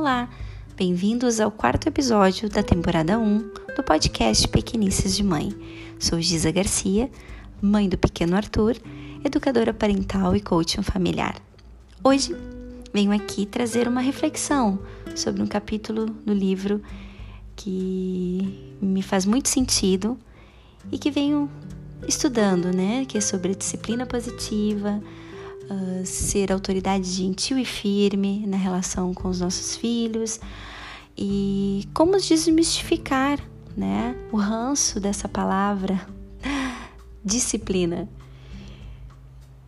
Olá, bem-vindos ao quarto episódio da temporada 1 do podcast Pequenices de Mãe. Sou Giza Garcia, mãe do pequeno Arthur, educadora parental e coaching familiar. Hoje venho aqui trazer uma reflexão sobre um capítulo do livro que me faz muito sentido e que venho estudando, né? Que é sobre disciplina positiva, uh, ser autoridade gentil e firme na relação com os nossos filhos e como desmistificar, né? O ranço dessa palavra disciplina.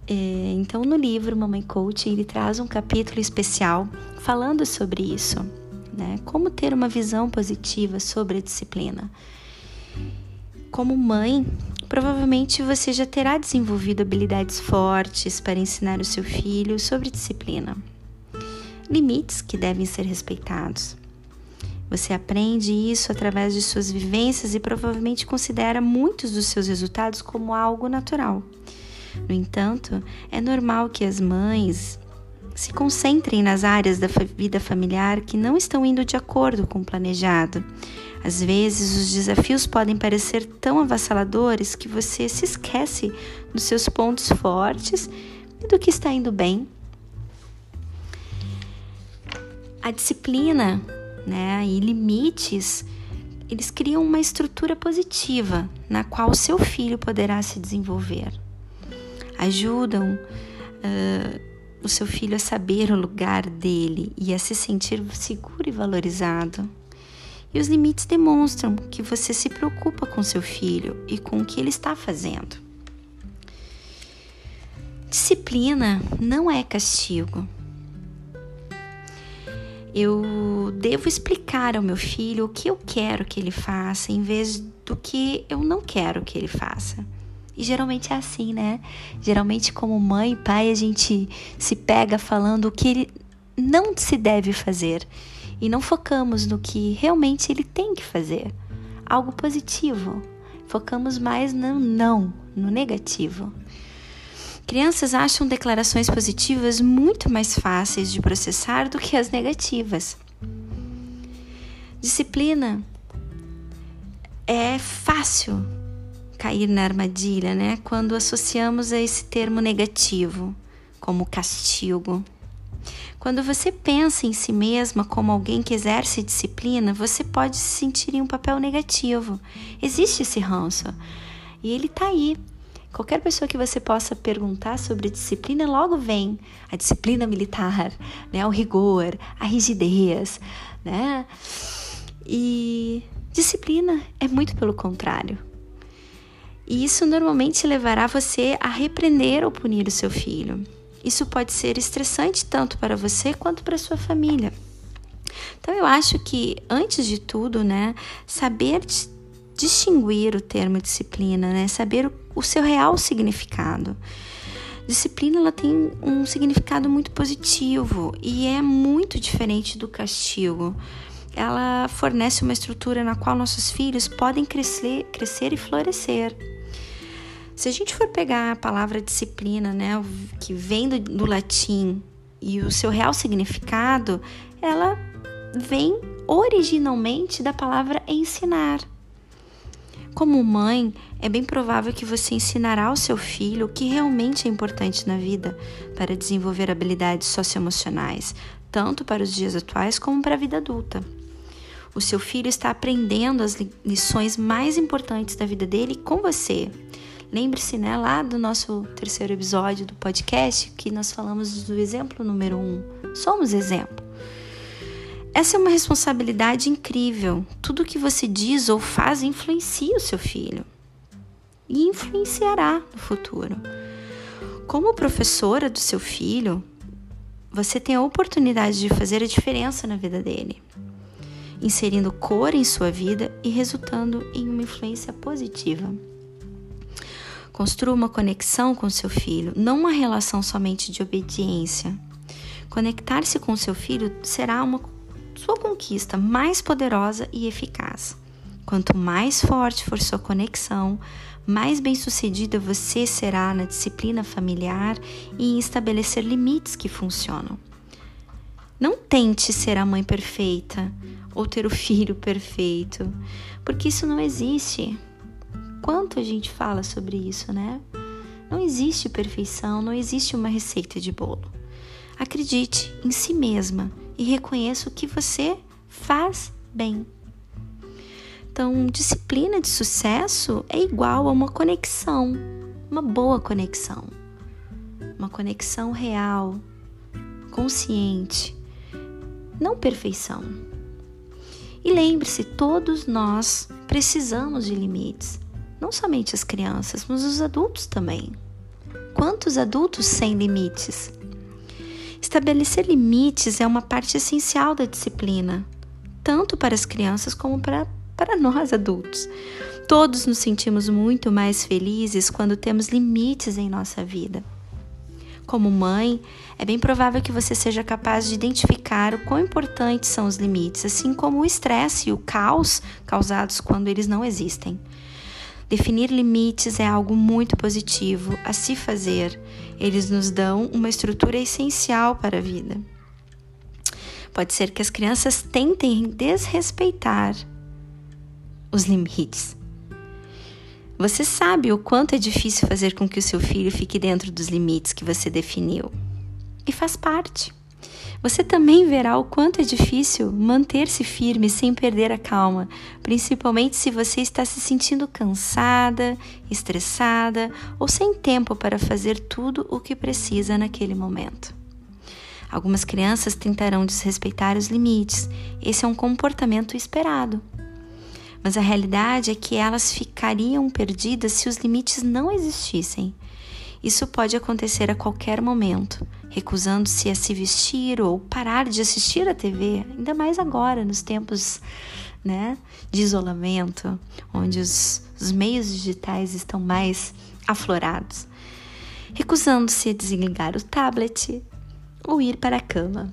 É, então, no livro Mamãe Coach, ele traz um capítulo especial falando sobre isso, né? Como ter uma visão positiva sobre a disciplina. Como mãe, provavelmente você já terá desenvolvido habilidades fortes para ensinar o seu filho sobre disciplina. Limites que devem ser respeitados. Você aprende isso através de suas vivências e provavelmente considera muitos dos seus resultados como algo natural. No entanto, é normal que as mães se concentrem nas áreas da vida familiar que não estão indo de acordo com o planejado às vezes, os desafios podem parecer tão avassaladores que você se esquece dos seus pontos fortes e do que está indo bem. A disciplina né, e limites eles criam uma estrutura positiva na qual o seu filho poderá se desenvolver. Ajudam uh, o seu filho a saber o lugar dele e a se sentir seguro e valorizado. E os limites demonstram que você se preocupa com seu filho e com o que ele está fazendo. Disciplina não é castigo. Eu devo explicar ao meu filho o que eu quero que ele faça em vez do que eu não quero que ele faça. E geralmente é assim, né? Geralmente, como mãe e pai, a gente se pega falando o que ele não se deve fazer e não focamos no que realmente ele tem que fazer, algo positivo. Focamos mais no não, no negativo. Crianças acham declarações positivas muito mais fáceis de processar do que as negativas. Disciplina é fácil cair na armadilha, né? Quando associamos a esse termo negativo, como castigo. Quando você pensa em si mesma como alguém que exerce disciplina, você pode se sentir em um papel negativo. Existe esse ranço. E ele está aí. Qualquer pessoa que você possa perguntar sobre disciplina, logo vem a disciplina militar, né? o rigor, a rigidez. Né? E disciplina é muito pelo contrário. E isso normalmente levará você a repreender ou punir o seu filho. Isso pode ser estressante tanto para você quanto para sua família. Então eu acho que antes de tudo, né, saber distinguir o termo disciplina, né, saber o, o seu real significado. Disciplina ela tem um significado muito positivo e é muito diferente do castigo. Ela fornece uma estrutura na qual nossos filhos podem crescer, crescer e florescer. Se a gente for pegar a palavra disciplina, né, que vem do, do latim e o seu real significado, ela vem originalmente da palavra ensinar. Como mãe, é bem provável que você ensinará ao seu filho o que realmente é importante na vida para desenvolver habilidades socioemocionais, tanto para os dias atuais como para a vida adulta. O seu filho está aprendendo as lições mais importantes da vida dele com você. Lembre-se, né, lá do nosso terceiro episódio do podcast, que nós falamos do exemplo número um. Somos exemplo. Essa é uma responsabilidade incrível. Tudo que você diz ou faz influencia o seu filho e influenciará no futuro. Como professora do seu filho, você tem a oportunidade de fazer a diferença na vida dele, inserindo cor em sua vida e resultando em uma influência positiva. Construa uma conexão com seu filho, não uma relação somente de obediência. Conectar-se com seu filho será uma sua conquista mais poderosa e eficaz. Quanto mais forte for sua conexão, mais bem-sucedida você será na disciplina familiar e em estabelecer limites que funcionam. Não tente ser a mãe perfeita ou ter o filho perfeito, porque isso não existe. Quanto a gente fala sobre isso, né? Não existe perfeição, não existe uma receita de bolo. Acredite em si mesma e reconheça o que você faz bem. Então, disciplina de sucesso é igual a uma conexão, uma boa conexão, uma conexão real, consciente, não perfeição. E lembre-se, todos nós precisamos de limites, não somente as crianças, mas os adultos também. Quantos adultos sem limites? Estabelecer limites é uma parte essencial da disciplina, tanto para as crianças como para para nós adultos. Todos nos sentimos muito mais felizes quando temos limites em nossa vida. Como mãe, é bem provável que você seja capaz de identificar o quão importantes são os limites, assim como o estresse e o caos causados quando eles não existem. Definir limites é algo muito positivo a se fazer. Eles nos dão uma estrutura essencial para a vida. Pode ser que as crianças tentem desrespeitar os limites. Você sabe o quanto é difícil fazer com que o seu filho fique dentro dos limites que você definiu. E faz parte. Você também verá o quanto é difícil manter-se firme sem perder a calma, principalmente se você está se sentindo cansada, estressada ou sem tempo para fazer tudo o que precisa naquele momento. Algumas crianças tentarão desrespeitar os limites. Esse é um comportamento esperado mas a realidade é que elas ficariam perdidas se os limites não existissem. Isso pode acontecer a qualquer momento, recusando-se a se vestir ou parar de assistir a TV, ainda mais agora, nos tempos né, de isolamento, onde os, os meios digitais estão mais aflorados. Recusando-se a desligar o tablet ou ir para a cama.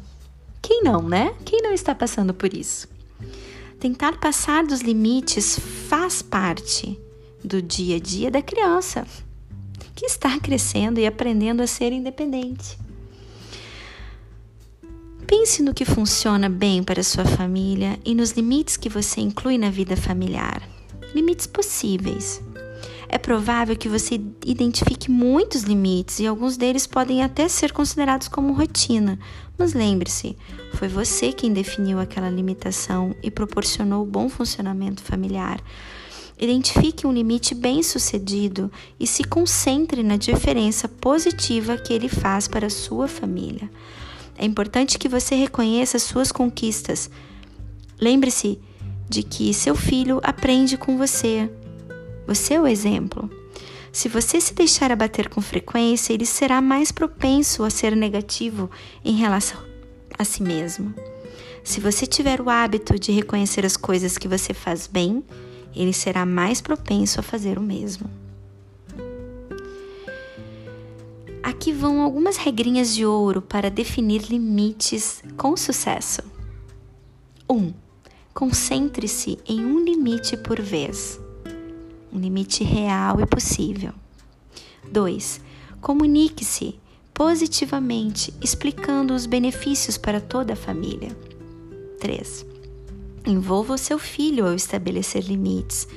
Quem não, né? Quem não está passando por isso? Tentar passar dos limites faz parte do dia a dia da criança, que está crescendo e aprendendo a ser independente. Pense no que funciona bem para sua família e nos limites que você inclui na vida familiar. Limites possíveis. É provável que você identifique muitos limites e alguns deles podem até ser considerados como rotina, mas lembre-se, foi você quem definiu aquela limitação e proporcionou o bom funcionamento familiar. Identifique um limite bem sucedido e se concentre na diferença positiva que ele faz para a sua família. É importante que você reconheça suas conquistas. Lembre-se de que seu filho aprende com você, você é o exemplo. Se você se deixar abater com frequência, ele será mais propenso a ser negativo em relação a si mesmo. Se você tiver o hábito de reconhecer as coisas que você faz bem, ele será mais propenso a fazer o mesmo. Aqui vão algumas regrinhas de ouro para definir limites com sucesso. 1. Um, Concentre-se em um limite por vez um limite real e possível. 2. Comunique-se positivamente, explicando os benefícios para toda a família. 3. Envolva o seu filho ao estabelecer limites.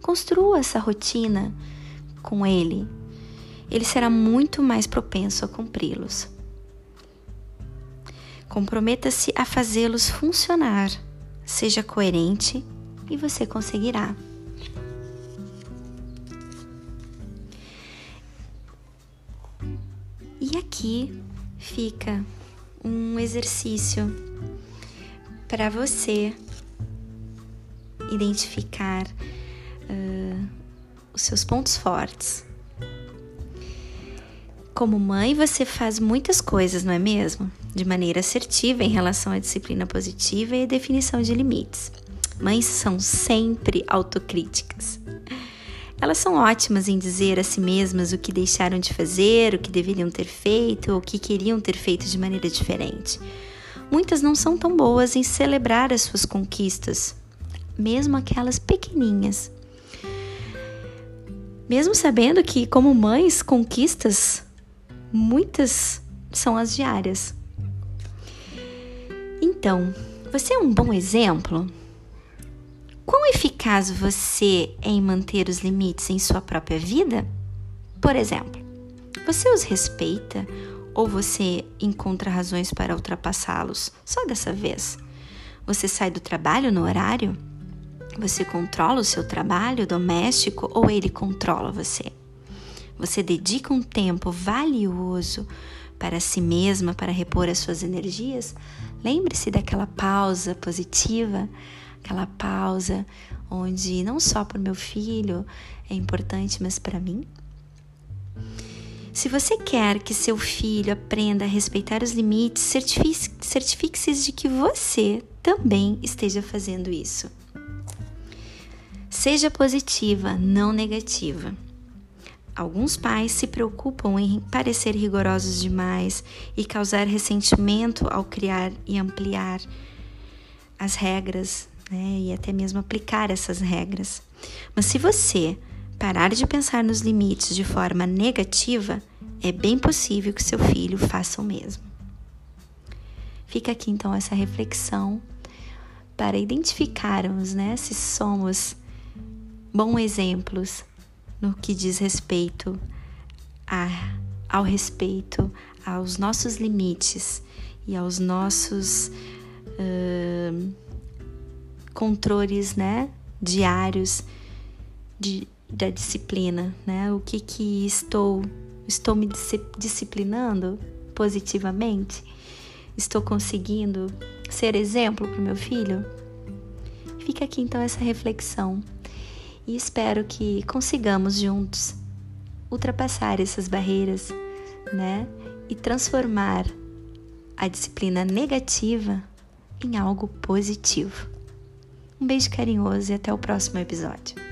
Construa essa rotina com ele. Ele será muito mais propenso a cumpri-los. Comprometa-se a fazê-los funcionar. Seja coerente e você conseguirá. E aqui fica um exercício para você identificar uh, os seus pontos fortes. Como mãe, você faz muitas coisas, não é mesmo? De maneira assertiva em relação à disciplina positiva e definição de limites. Mães são sempre autocríticas. Elas são ótimas em dizer a si mesmas o que deixaram de fazer, o que deveriam ter feito, ou o que queriam ter feito de maneira diferente. Muitas não são tão boas em celebrar as suas conquistas, mesmo aquelas pequeninhas. Mesmo sabendo que, como mães, conquistas, muitas são as diárias. Então, você é um bom exemplo? Quão eficaz você é em manter os limites em sua própria vida? Por exemplo, você os respeita ou você encontra razões para ultrapassá-los só dessa vez? Você sai do trabalho no horário? Você controla o seu trabalho doméstico ou ele controla você? Você dedica um tempo valioso para si mesma para repor as suas energias? Lembre-se daquela pausa positiva aquela pausa onde não só para o meu filho é importante, mas para mim. Se você quer que seu filho aprenda a respeitar os limites, certifique-se de que você também esteja fazendo isso. Seja positiva, não negativa. Alguns pais se preocupam em parecer rigorosos demais e causar ressentimento ao criar e ampliar as regras né? E até mesmo aplicar essas regras. Mas se você parar de pensar nos limites de forma negativa, é bem possível que seu filho faça o mesmo. Fica aqui então essa reflexão para identificarmos né, se somos bons exemplos no que diz respeito a, ao respeito aos nossos limites e aos nossos. Uh, controles, né, diários de, da disciplina, né? O que que estou estou me disciplinando positivamente? Estou conseguindo ser exemplo para o meu filho? Fica aqui então essa reflexão e espero que consigamos juntos ultrapassar essas barreiras, né? E transformar a disciplina negativa em algo positivo. Um beijo carinhoso e até o próximo episódio.